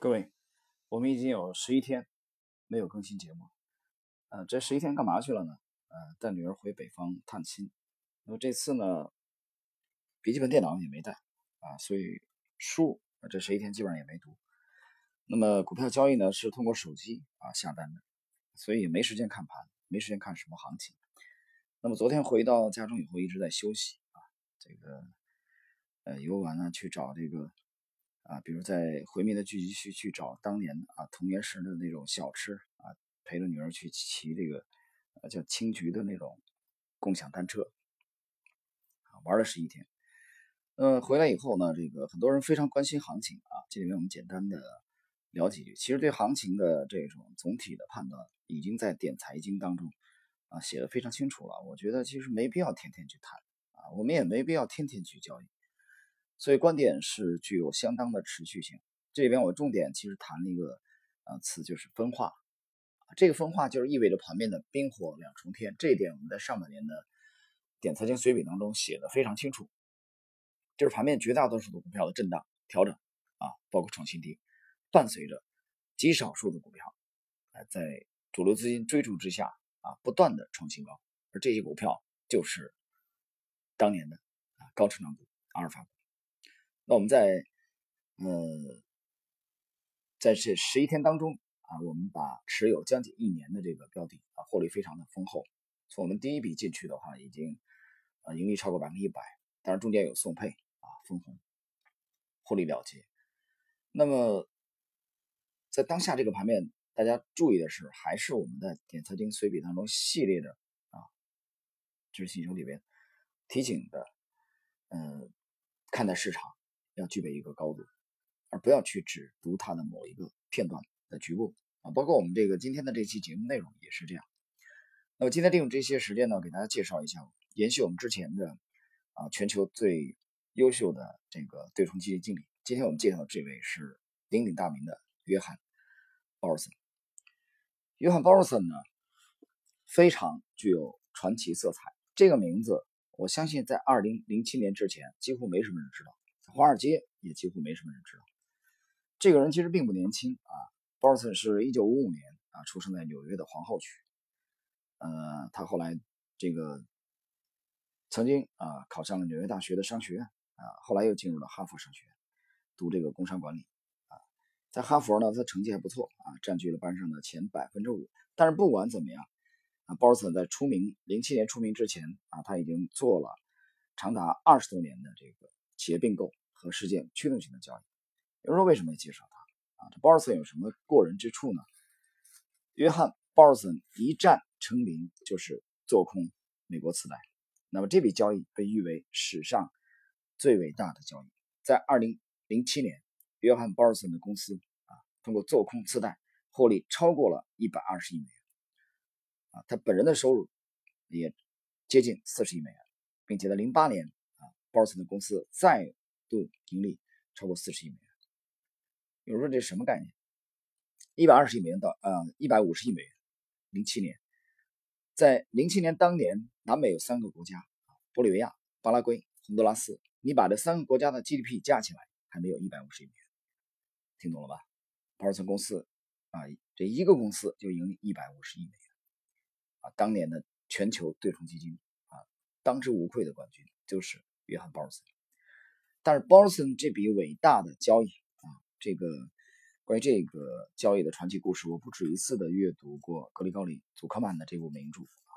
各位，我们已经有十一天没有更新节目，呃，这十一天干嘛去了呢？呃，带女儿回北方探亲。那么这次呢，笔记本电脑也没带啊，所以书这十一天基本上也没读。那么股票交易呢，是通过手机啊下单的，所以没时间看盘，没时间看什么行情。那么昨天回到家中以后，一直在休息啊，这个呃游玩呢，去找这个。啊，比如在回民的聚集区去找当年啊童年时的那种小吃啊，陪着女儿去骑这个呃叫青桔的那种共享单车，啊玩了十一天。呃，回来以后呢，这个很多人非常关心行情啊，这里面我们简单的聊几句。其实对行情的这种总体的判断，已经在点财经当中啊写的非常清楚了。我觉得其实没必要天天去谈啊，我们也没必要天天去交易。所以观点是具有相当的持续性。这里边我重点其实谈了一个呃词，就是分化。这个分化就是意味着盘面的冰火两重天。这一点我们在上半年的点财经随笔当中写的非常清楚。就是盘面绝大多数的股票的震荡调整啊，包括创新低，伴随着极少数的股票啊在主流资金追逐之下啊不断的创新高，而这些股票就是当年的啊高成长股、阿尔法股。那我们在，呃，在这十一天当中啊，我们把持有将近一年的这个标的啊，获利非常的丰厚。从我们第一笔进去的话，已经啊盈利超过百分之一百，当然中间有送配啊分红，获利了结。那么在当下这个盘面，大家注意的是，还是我们在点财经随笔当中系列的啊知识星球里边提醒的，嗯，看待市场。要具备一个高度，而不要去只读它的某一个片段的局部啊，包括我们这个今天的这期节目内容也是这样。那么今天利用这些时间呢，给大家介绍一下，延续我们之前的啊全球最优秀的这个对冲基金经理。今天我们介绍的这位是鼎鼎大名的约翰·鲍尔森。约翰·鲍尔森呢，非常具有传奇色彩。这个名字，我相信在二零零七年之前，几乎没什么人知道。华尔街也几乎没什么人知道，这个人其实并不年轻啊。鲍尔森是一九五五年啊出生在纽约的皇后区，呃，他后来这个曾经啊考上了纽约大学的商学院啊，后来又进入了哈佛商学院读这个工商管理啊。在哈佛呢，他成绩还不错啊，占据了班上的前百分之五。但是不管怎么样啊，鲍尔森在出名零七年出名之前啊，他已经做了长达二十多年的这个企业并购。和事件驱动性的交易，有人说为什么要介绍他啊？这鲍尔森有什么过人之处呢？约翰·鲍尔森一战成名就是做空美国次贷，那么这笔交易被誉为史上最伟大的交易。在2007年，约翰·鲍尔森的公司啊，通过做空次贷获利超过了120亿美元啊，他本人的收入也接近40亿美元，并且在08年，鲍尔森的公司再度盈利超过四十亿美元，有人说这是什么概念？一百二十亿美元到呃一百五十亿美元，零七年，在零七年当年，南美有三个国家玻利维亚、巴拉圭、洪都拉斯，你把这三个国家的 GDP 加起来，还没有一百五十亿美元，听懂了吧？保尔森公司啊，这一个公司就盈利一百五十亿美元。啊，当年的全球对冲基金啊，当之无愧的冠军就是约翰·鲍尔森。但是鲍尔森这笔伟大的交易啊，这个关于这个交易的传奇故事，我不止一次的阅读过格里高里·祖克曼的这部名著啊。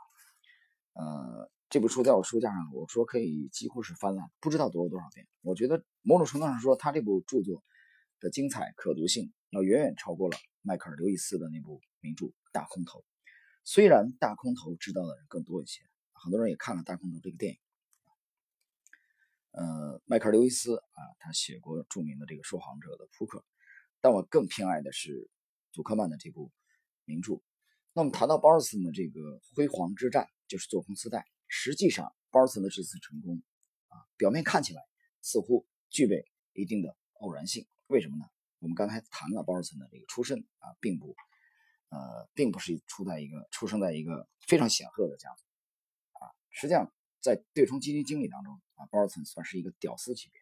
呃，这部书在我书架上，我说可以几乎是翻烂，不知道读了多少遍。我觉得某种程度上说，他这部著作的精彩可读性要远远超过了迈克尔·刘易斯的那部名著《大空头》。虽然《大空头》知道的人更多一些，很多人也看了《大空头》这个电影。呃，迈克尔·刘易斯啊，他写过著名的这个《说谎者的扑克》，但我更偏爱的是祖克曼的这部名著。那么谈到鲍尔森的这个辉煌之战，就是做空四代。实际上，鲍尔森的这次成功啊，表面看起来似乎具备一定的偶然性。为什么呢？我们刚才谈了鲍尔森的这个出身啊，并不呃，并不是出在一个出生在一个非常显赫的家族啊，实际上。在对冲基金经理当中啊，鲍尔森算是一个屌丝级别。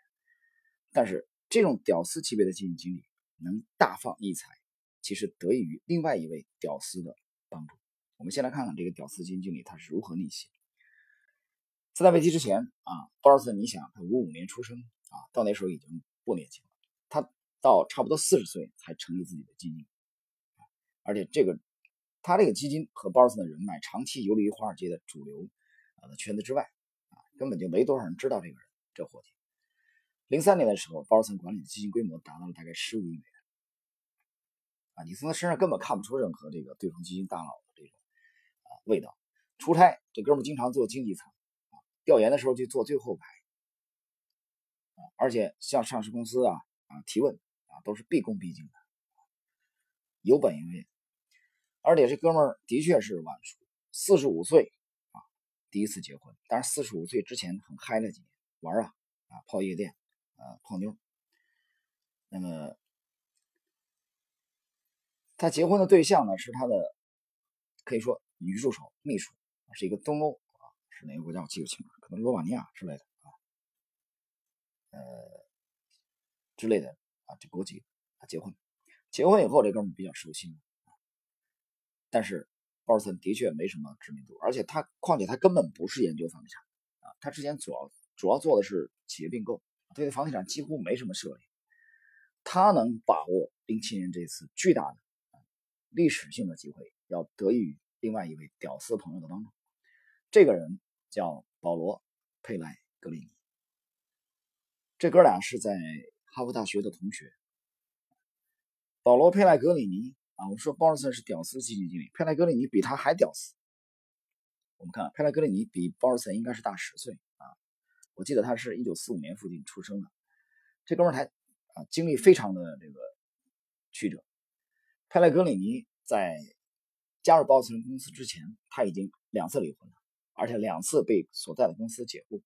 但是这种屌丝级别的基金经理能大放异彩，其实得益于另外一位屌丝的帮助。我们先来看看这个屌丝基金经理他是如何逆袭。次贷危机之前啊，鲍尔森，你想他五五年出生啊，到那时候已经不年轻了，他到差不多四十岁才成立自己的基金，而且这个他这个基金和鲍尔森的人脉长期游离于华尔街的主流啊圈子之外啊，根本就没多少人知道这个人这伙计。零三年的时候，包尔森管理的基金规模达到了大概十五亿美元啊，你从他身上根本看不出任何这个对冲基金大佬的这种。味道，出差这哥们经常坐经济舱啊，调研的时候就坐最后排啊，而且向上市公司啊啊提问啊都是毕恭毕敬的，有本有业。而且这哥们儿的确是晚熟，四十五岁第一次结婚，但是四十五岁之前很嗨了几年，玩啊啊泡夜店啊泡妞。那么他结婚的对象呢是他的，可以说。女助手、秘书是一个东欧啊，是哪个国家我记不清了，可能罗马尼亚之类的啊，呃之类的啊，这国籍啊结婚，结婚以后这哥们比较收心啊，但是鲍尔森的确没什么知名度，而且他况且他根本不是研究房地产啊，他之前主要主要做的是企业并购，他对房地产几乎没什么涉猎，他能把握零七年这次巨大的啊历史性的机会，要得益于。另外一位屌丝朋友的帮助，这个人叫保罗·佩莱格里尼。这哥俩是在哈佛大学的同学。保罗·佩莱格里尼啊，我们说鲍尔森是屌丝基金经理，佩莱格里尼比他还屌丝。我们看佩莱格里尼比鲍尔森应该是大十岁啊，我记得他是一九四五年附近出生的。这哥们儿还啊，经历非常的这个曲折。佩莱格里尼在。加入鲍尔森公司之前，他已经两次离婚了，而且两次被所在的公司解雇。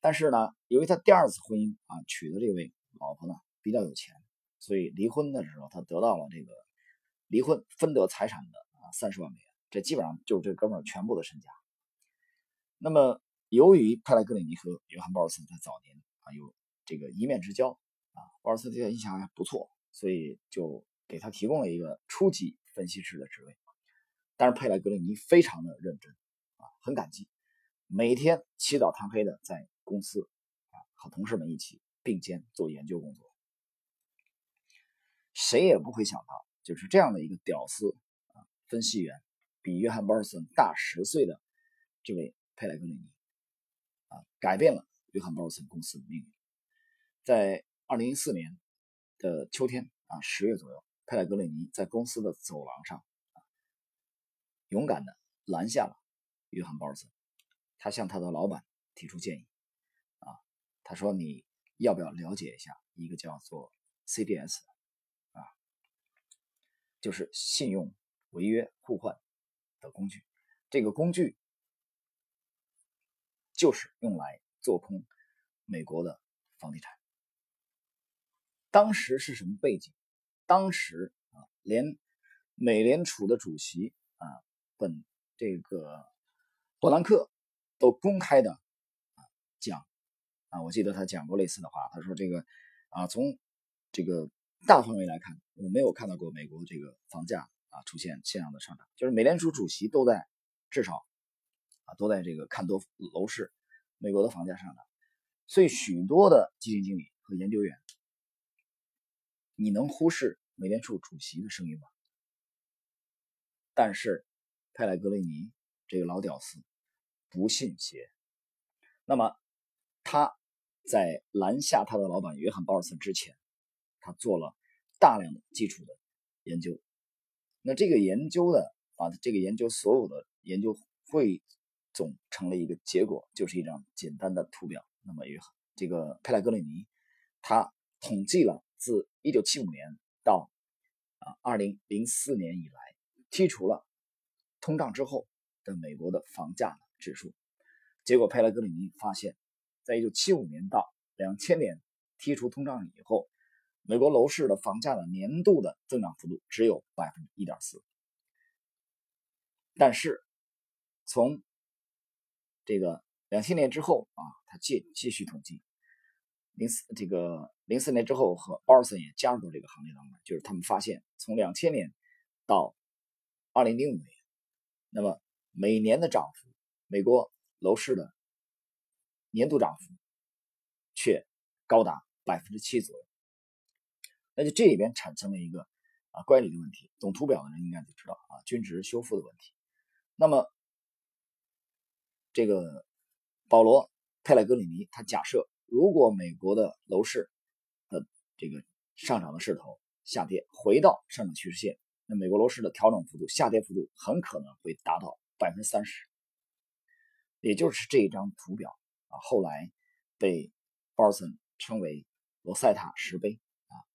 但是呢，由于他第二次婚姻啊娶的这位老婆呢比较有钱，所以离婚的时候他得到了这个离婚分得财产的啊三十万美元，这基本上就是这哥们儿全部的身家。那么，由于派莱格里尼和约翰鲍尔森在早年啊有这个一面之交啊，鲍尔森对他印象还不错，所以就给他提供了一个初级。分析师的职位，但是佩莱格里尼非常的认真啊，很感激，每天起早贪黑的在公司啊和同事们一起并肩做研究工作。谁也不会想到，就是这样的一个屌丝啊分析员，比约翰鲍尔森大十岁的这位佩莱格里尼啊，改变了约翰鲍尔森公司的命运。在二零一四年的秋天啊十月左右。佩莱格里尼在公司的走廊上，勇敢的拦下了约翰·鲍尔森。他向他的老板提出建议，啊，他说：“你要不要了解一下一个叫做 CDS，就是信用违约互换的工具？这个工具就是用来做空美国的房地产。当时是什么背景？”当时啊，连美联储的主席啊，本这个伯南克都公开的啊讲啊，我记得他讲过类似的话，他说这个啊，从这个大范围来看，我没有看到过美国这个房价啊出现这样的上涨，就是美联储主席都在至少啊都在这个看多楼市，美国的房价上涨，所以许多的基金经理和研究员。你能忽视美联储主席的声音吗？但是佩莱格雷尼这个老屌丝不信邪。那么他在拦下他的老板约翰鲍尔森之前，他做了大量的基础的研究。那这个研究的把这个研究所有的研究汇总成了一个结果，就是一张简单的图表。那么与这个佩莱格里尼他统计了。自一九七五年到啊二零零四年以来，剔除了通胀之后的美国的房价指数，结果佩莱格里尼发现，在一九七五年到两千年剔除通胀以后，美国楼市的房价的年度的增长幅度只有百分之一点四，但是从这个两千年之后啊，他继继续统计。零四这个零四年之后和鲍尔森也加入到这个行列当中，就是他们发现从两千年到二零零五年，那么每年的涨幅，美国楼市的年度涨幅却高达百分之七左右，那就这里边产生了一个啊乖离的问题。懂图表的人应该就知道啊均值修复的问题。那么这个保罗佩莱格里尼他假设，如果美国的楼市的这个上涨的势头下跌，回到上涨趋势线，那美国楼市的调整幅度下跌幅度很可能会达到百分之三十。也就是这一张图表啊，后来被鲍尔森称为罗塞塔石碑，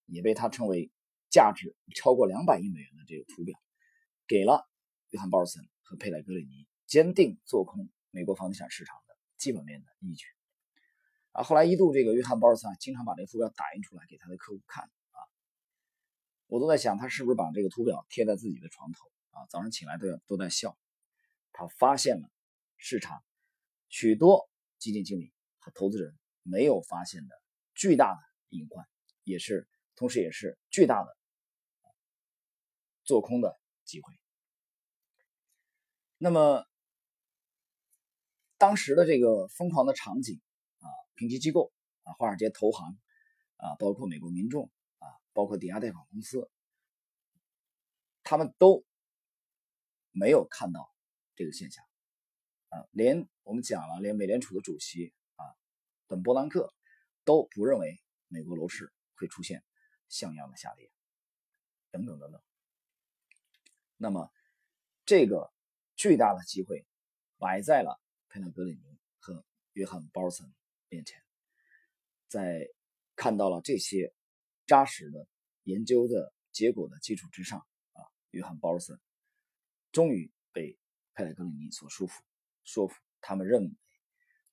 也被他称为价值超过两百亿美元的这个图表，给了约翰鲍尔森和佩莱格里尼坚定做空美国房地产市场的基本面的依据啊。后来一度这个约翰鲍尔森经常把这个图表打印出来给他的客户看啊，我都在想他是不是把这个图表贴在自己的床头啊，早上起来都要都在笑，他发现了市场。许多基金经理和投资人没有发现的巨大的隐患，也是同时也是巨大的做空的机会。那么当时的这个疯狂的场景啊，评级机构啊，华尔街投行啊，包括美国民众啊，包括抵押贷款公司，他们都没有看到这个现象。啊，连我们讲了，连美联储的主席啊，本伯南克都不认为美国楼市会出现像样的下跌，等等等等。那么，这个巨大的机会摆在了佩纳格里尼和约翰鲍尔森面前，在看到了这些扎实的研究的结果的基础之上啊，约翰鲍尔森终于被佩莱格里尼所说服。说服他们认为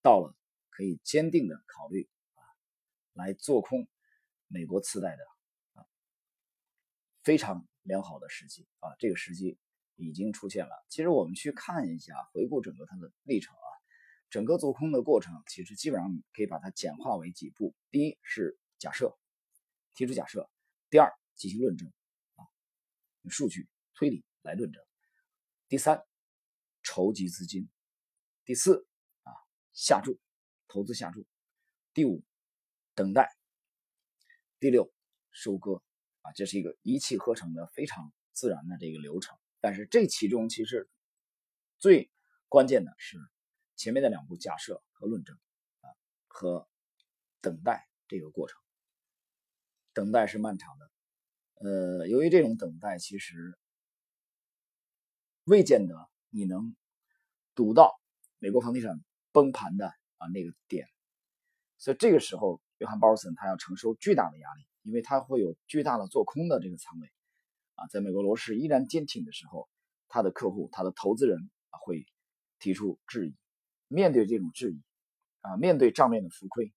到了可以坚定的考虑啊，来做空美国次贷的非常良好的时机啊，这个时机已经出现了。其实我们去看一下，回顾整个它的历程啊，整个做空的过程其实基本上可以把它简化为几步：第一是假设，提出假设；第二进行论证啊，用数据推理来论证；第三筹集资金。第四啊，下注，投资下注；第五，等待；第六，收割啊，这是一个一气呵成的非常自然的这个流程。但是这其中其实最关键的是前面的两步假设和论证啊，和等待这个过程。等待是漫长的，呃，由于这种等待其实未见得你能赌到。美国房地产崩盘的啊那个点，所以这个时候，约翰鲍尔森他要承受巨大的压力，因为他会有巨大的做空的这个仓位啊。在美国楼市依然坚挺的时候，他的客户、他的投资人啊会提出质疑。面对这种质疑啊，面对账面的浮亏，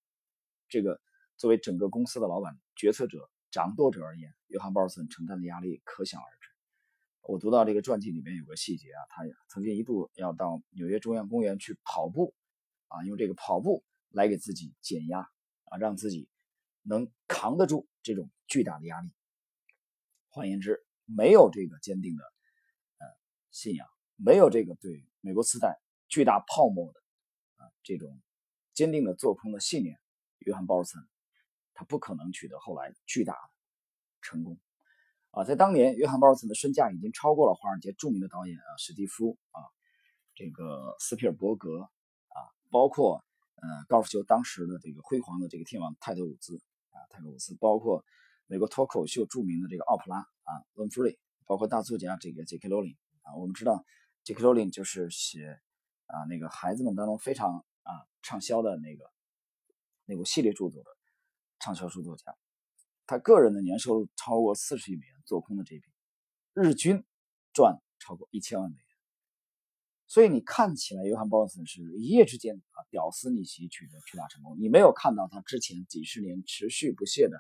这个作为整个公司的老板、决策者、掌舵者而言，约翰鲍尔森承担的压力可想而知。我读到这个传记里面有个细节啊，他曾经一度要到纽约中央公园去跑步，啊，用这个跑步来给自己减压，啊，让自己能扛得住这种巨大的压力。换言之，没有这个坚定的呃信仰，没有这个对美国次贷巨大泡沫的啊这种坚定的做空的信念，约翰鲍尔森他不可能取得后来巨大的成功。啊，在当年，约翰鲍尔森的身价已经超过了华尔街著名的导演啊，史蒂夫啊，这个斯皮尔伯格啊，包括呃高尔夫球当时的这个辉煌的这个天王泰德伍兹，泰德伍斯，包括美国脱口秀著名的这个奥普拉啊，温弗瑞，包括大作家这个杰克罗琳啊，我们知道杰克罗琳就是写啊那个孩子们当中非常啊畅销的那个那部系列著作的畅销书作家。他个人的年收入超过四十亿美元，做空的这笔，日均赚超过一千万美元。所以你看起来，约翰鲍尔森是一夜之间啊屌丝逆袭，取得巨大成功。你没有看到他之前几十年持续不懈的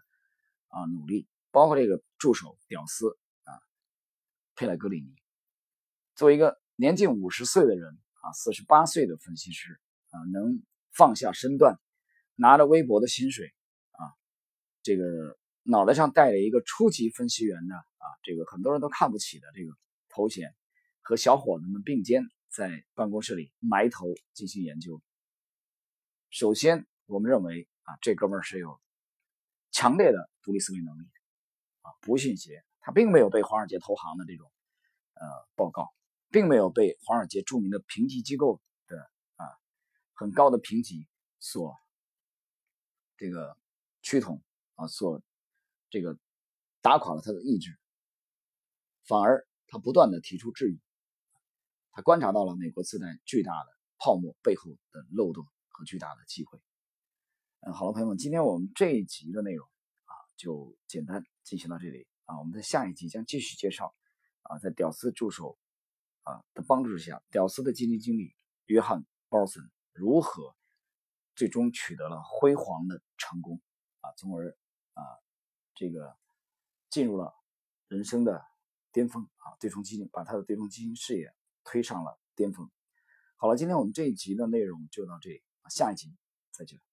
啊努力，包括这个助手屌丝啊佩莱格里尼，作为一个年近五十岁的人啊，四十八岁的分析师啊，能放下身段，拿着微薄的薪水啊。这个脑袋上戴着一个初级分析员的啊，这个很多人都看不起的这个头衔，和小伙子们并肩在办公室里埋头进行研究。首先，我们认为啊，这哥们儿是有强烈的独立思维能力啊，不信邪，他并没有被华尔街投行的这种呃报告，并没有被华尔街著名的评级机构的啊很高的评级所这个趋同啊，所这个打垮了他的意志，反而他不断的提出质疑，他观察到了美国自带巨大的泡沫背后的漏洞和巨大的机会。嗯，好了，朋友们，今天我们这一集的内容啊，就简单进行到这里。啊，我们在下一集将继续介绍啊，在屌丝助手啊的帮助下，屌丝的基金经理约翰·鲍森如何最终取得了辉煌的成功。啊，从而啊这个进入了人生的巅峰。啊，对冲基金把他的对冲基金事业推上了巅峰。好了，今天我们这一集的内容就到这里，下一集再见。